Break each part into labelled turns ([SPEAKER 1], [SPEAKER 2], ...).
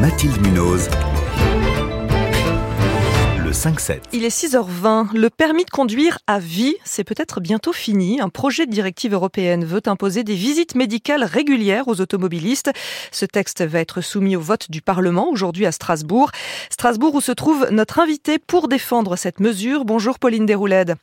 [SPEAKER 1] Mathilde Munoz. Le 5-7.
[SPEAKER 2] Il est 6h20. Le permis de conduire à vie, c'est peut-être bientôt fini. Un projet de directive européenne veut imposer des visites médicales régulières aux automobilistes. Ce texte va être soumis au vote du Parlement aujourd'hui à Strasbourg. Strasbourg où se trouve notre invité pour défendre cette mesure. Bonjour Pauline Déroulède.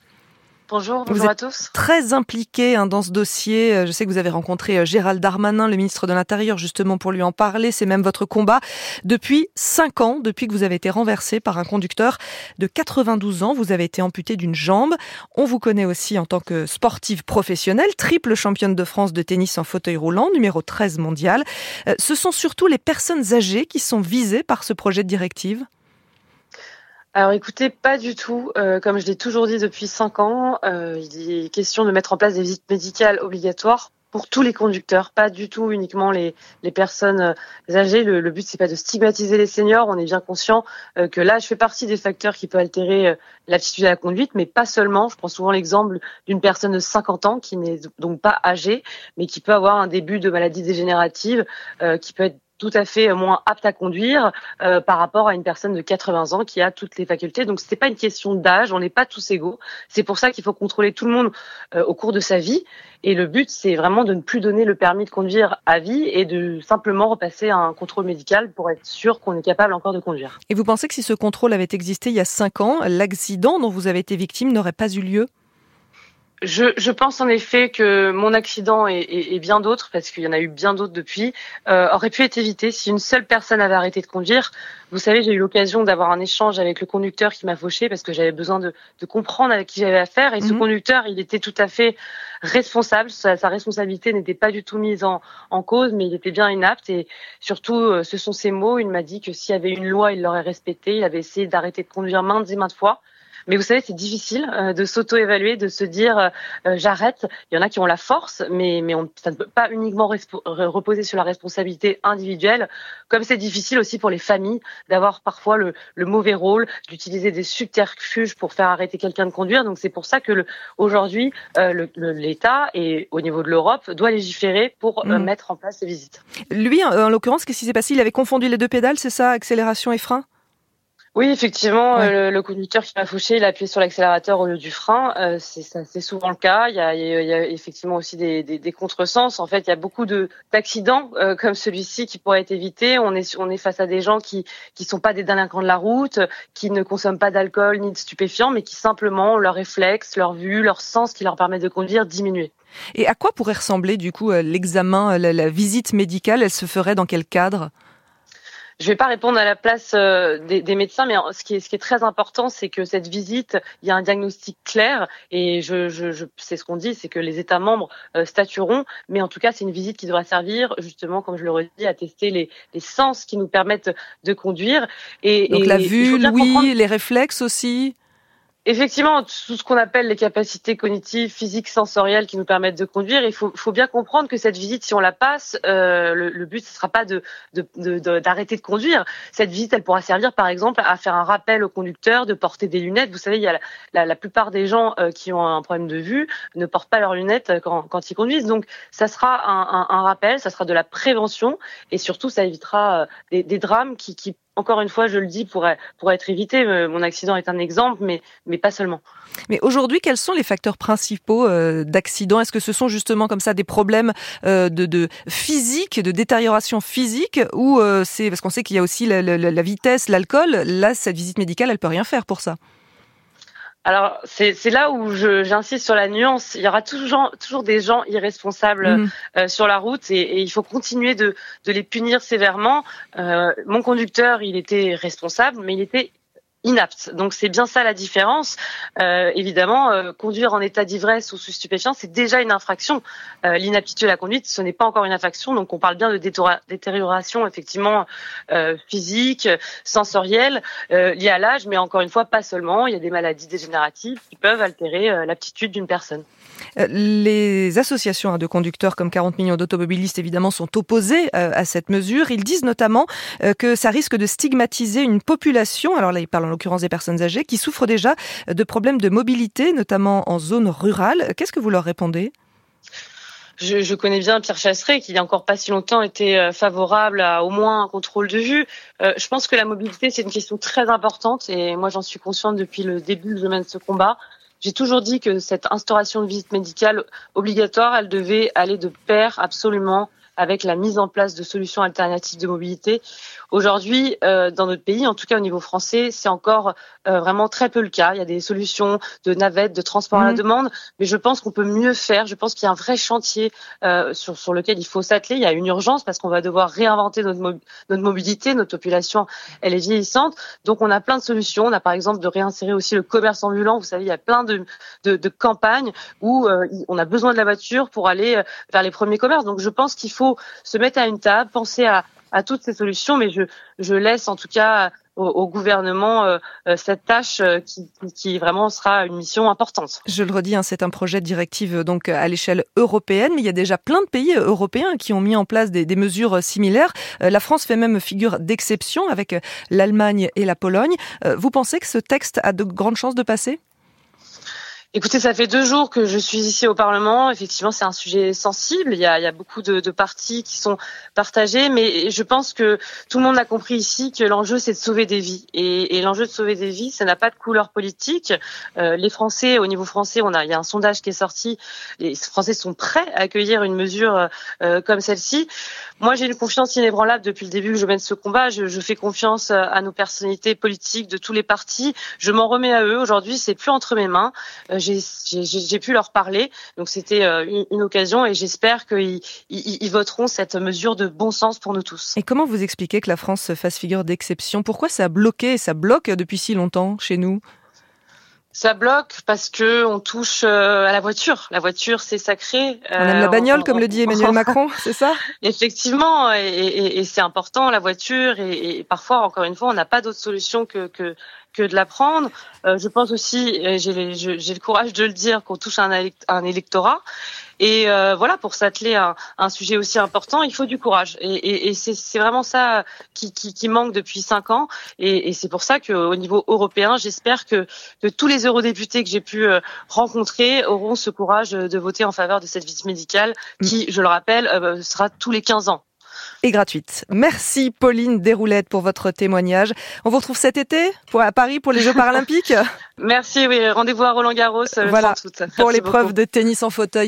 [SPEAKER 3] Bonjour, bonjour à tous.
[SPEAKER 2] Très impliqué hein, dans ce dossier. Euh, je sais que vous avez rencontré euh, Gérald Darmanin, le ministre de l'Intérieur, justement pour lui en parler. C'est même votre combat depuis cinq ans, depuis que vous avez été renversé par un conducteur de 92 ans. Vous avez été amputé d'une jambe. On vous connaît aussi en tant que sportive professionnelle, triple championne de France de tennis en fauteuil roulant, numéro 13 mondial. Euh, ce sont surtout les personnes âgées qui sont visées par ce projet de directive?
[SPEAKER 3] Alors écoutez, pas du tout. Euh, comme je l'ai toujours dit depuis cinq ans, euh, il est question de mettre en place des visites médicales obligatoires pour tous les conducteurs, pas du tout uniquement les, personnes euh, âgées. Le, le but c'est pas de stigmatiser les seniors. On est bien conscient que l'âge fait partie des facteurs qui peuvent altérer l'aptitude à la conduite, mais pas seulement. Je prends souvent l'exemple d'une personne de 50 ans qui n'est donc pas âgée, mais qui peut avoir un début de maladie dégénérative, qui peut être tout à fait moins apte à conduire euh, par rapport à une personne de 80 ans qui a toutes les facultés. Donc c'est pas une question d'âge, on n'est pas tous égaux. C'est pour ça qu'il faut contrôler tout le monde euh, au cours de sa vie. Et le but, c'est vraiment de ne plus donner le permis de conduire à vie et de simplement repasser à un contrôle médical pour être sûr qu'on est capable encore de conduire.
[SPEAKER 2] Et vous pensez que si ce contrôle avait existé il y a 5 ans, l'accident dont vous avez été victime n'aurait pas eu lieu?
[SPEAKER 3] Je, je, pense en effet que mon accident et, et, et bien d'autres, parce qu'il y en a eu bien d'autres depuis, euh, aurait pu être évité si une seule personne avait arrêté de conduire. Vous savez, j'ai eu l'occasion d'avoir un échange avec le conducteur qui m'a fauché parce que j'avais besoin de, de, comprendre avec qui j'avais affaire. Et ce mhm. conducteur, il était tout à fait responsable. Sa, sa responsabilité n'était pas du tout mise en, en, cause, mais il était bien inapte. Et surtout, euh, ce sont ses mots. Il m'a dit que s'il y avait une loi, il l'aurait respectée. Il avait essayé d'arrêter de conduire maintes et maintes fois. Mais vous savez, c'est difficile euh, de s'auto-évaluer, de se dire euh, euh, j'arrête. Il y en a qui ont la force, mais mais on, ça ne peut pas uniquement reposer sur la responsabilité individuelle. Comme c'est difficile aussi pour les familles d'avoir parfois le, le, mauvais rôle, d'utiliser des subterfuges pour faire arrêter quelqu'un de conduire. Donc c'est pour ça que aujourd'hui l'État et au niveau de l'Europe doit légiférer pour mmh. mettre en place ces visites.
[SPEAKER 2] Lui, en l'occurrence, qu'est-ce qui s'est passé? Il avait confondu les deux pédales, c'est ça, accélération et frein?
[SPEAKER 3] Oui, effectivement, euh, le, conducteur qui m'a fauché, il a appuyé sur l'accélérateur au lieu du frein. Euh, c'est souvent le cas. Il y a, il y a effectivement aussi des, des, des, contresens. En fait, il y a beaucoup d'accidents euh, comme celui-ci qui pourraient être évités. On est, on est face à des gens qui qui sont pas des délinquants de la route, qui ne consomment pas d'alcool ni de stupéfiants, mais qui simplement leur réflexe, leur vue, leur sens qui leur permet de conduire diminuer.
[SPEAKER 2] Et à quoi pourrait ressembler du coup euh, l'examen, la, la visite médicale Elle se ferait dans quel cadre?
[SPEAKER 3] Je ne vais pas répondre à la place euh, des, des médecins, mais ce qui est, ce qui est très important, c'est que cette visite, il y a un diagnostic clair, et je, je, je c'est ce qu'on dit, c'est que les États membres euh, statueront, mais en tout cas, c'est une visite qui devra servir, justement, comme je le redis, à tester les, les sens qui nous permettent de conduire.
[SPEAKER 2] Et, Donc la vue, oui, les réflexes aussi?
[SPEAKER 3] Effectivement, tout ce qu'on appelle les capacités cognitives, physiques, sensorielles qui nous permettent de conduire, il faut, faut bien comprendre que cette visite, si on la passe, euh, le, le, but ce sera pas de, d'arrêter de, de, conduire. Cette visite, elle pourra servir, par exemple, à faire un rappel au conducteur de porter des lunettes. Vous savez, il y a la, la, plupart des gens euh, qui ont un problème de vue ne portent pas leurs lunettes euh, quand, quand ils conduisent. Donc, ça sera un, un, un, rappel, ça sera de la prévention, et surtout, ça évitera euh, des, des drames qui, qui encore une fois, je le dis, pourrait, pourrait être évité. Euh, mon accident est un exemple, mais, mais pas seulement.
[SPEAKER 2] Mais aujourd'hui, quels sont les facteurs principaux euh, d'accident? Est-ce que ce sont justement comme ça des problèmes euh, de, de physique, de détérioration physique, ou euh, c'est parce qu'on sait qu'il y a aussi la, la, la vitesse, l'alcool. Là, cette visite médicale, elle peut rien faire pour ça.
[SPEAKER 3] Alors c'est là où j'insiste sur la nuance. Il y aura toujours, toujours des gens irresponsables mmh. euh, sur la route et, et, il faut continuer de, de les punir sévèrement. Euh, mon conducteur, il était responsable, mais il était inapte. Donc c'est bien ça la différence. Euh, évidemment, euh, conduire en état d'ivresse ou sous stupéfiant, c'est déjà une infraction. Euh, L'inaptitude à la conduite, ce n'est pas encore une infraction. Donc on parle bien de détérioration effectivement physique, sensorielle, liée à l'âge, mais encore une fois pas seulement. Il y a des maladies dégénératives qui peuvent altérer l'aptitude d'une personne.
[SPEAKER 2] Les associations hein, de conducteurs comme 40 millions d'automobilistes évidemment sont opposées à cette mesure. Ils disent notamment que ça risque de stigmatiser une population. Alors là, ils parlent en l'occurrence des personnes âgées, qui souffrent déjà de problèmes de mobilité, notamment en zone rurale. Qu'est-ce que vous leur répondez?
[SPEAKER 3] Je, connais bien Pierre Chasseret, qui il y a encore pas si longtemps était favorable à au moins un contrôle de vue. je pense que la mobilité, c'est une question très importante et moi j'en suis consciente depuis le début que je mène ce combat. J'ai toujours dit que cette instauration de visite médicale obligatoire, elle devait aller de pair absolument avec la mise en place de solutions alternatives de mobilité. Aujourd'hui, euh, dans notre pays, en tout cas au niveau français, c'est encore euh, vraiment très peu le cas. Il y a des solutions de navettes, de transport à la mhm. demande, mais je pense qu'on peut mieux faire. Je pense qu'il y a un vrai chantier euh, sur, sur lequel il faut s'atteler. Il y a une urgence parce qu'on va devoir réinventer notre, notre mobilité. Notre population, elle est vieillissante. Donc, on a plein de solutions. On a par exemple de réinsérer aussi le commerce ambulant. Vous savez, il y a plein de, de, de campagnes où on a besoin de la voiture pour aller vers les premiers commerces. Donc, je pense qu'il faut se mettre à une table, penser à toutes ces solutions, mais je, je laisse en tout cas au, gouvernement euh, euh, cette tâche euh, qui, qui, vraiment sera une mission importante.
[SPEAKER 2] Je le redis, hein, c'est un projet de directive donc à l'échelle européenne, mais il y a déjà plein de pays européens qui ont mis en place des mesures similaires. la France fait même figure d'exception avec l'Allemagne et la Pologne. vous pensez que ce texte a de grandes chances de passer?
[SPEAKER 3] Écoutez, ça fait deux jours que je suis ici au Parlement. Effectivement, c'est un sujet sensible. Il y a, il y a beaucoup de, de, partis qui sont partagés, mais je pense que tout le monde a compris ici que l'enjeu, c'est de sauver des vies. Et, et l'enjeu de sauver des vies, ça n'a pas de couleur politique. Euh, les Français, au niveau français, on a, il y a un sondage qui est sorti. Les Français sont prêts à accueillir une mesure euh, comme celle-ci. Moi, j'ai une confiance inébranlable depuis le début que je mène ce combat. Je, je fais confiance à nos personnalités politiques de tous les partis. Je m'en remets à eux. Aujourd'hui, c'est plus entre mes mains. Euh, j'ai pu leur parler. Donc c'était euh, une, occasion et j'espère qu'ils ils, voteront cette mesure de bon sens pour nous tous.
[SPEAKER 2] Et comment vous expliquez que la France fasse figure d'exception? Pourquoi ça a bloqué et ça bloque depuis si longtemps chez nous?
[SPEAKER 3] Ça bloque parce que on touche euh, à la voiture. La voiture, c'est sacré.
[SPEAKER 2] On aime la bagnole, comme le dit Emmanuel Macron, c'est ça?
[SPEAKER 3] Effectivement, et, et, et c'est important la voiture. Et, et, parfois, encore une fois, on n'a pas d'autre solution que, que que de l'apprendre. Euh, je pense aussi, j'ai le courage de le dire, qu'on touche un, un électorat. Et euh, voilà, pour s'atteler à un sujet aussi important, il faut du courage. Et, et, et c'est vraiment ça qui, qui, qui, manque depuis cinq ans. Et, et c'est pour ça qu'au niveau européen, j'espère que, que, tous les eurodéputés que j'ai pu euh, rencontrer auront ce courage de voter en faveur de cette visite médicale qui, je le rappelle, sera tous les 15 ans
[SPEAKER 2] et gratuite. Merci Pauline Desroulettes pour votre témoignage. On vous retrouve cet été pour, à Paris pour les Jeux paralympiques?
[SPEAKER 3] Merci, oui, rendez-vous à Roland Garros.
[SPEAKER 2] Voilà, pour l'épreuve de tennis en fauteuil.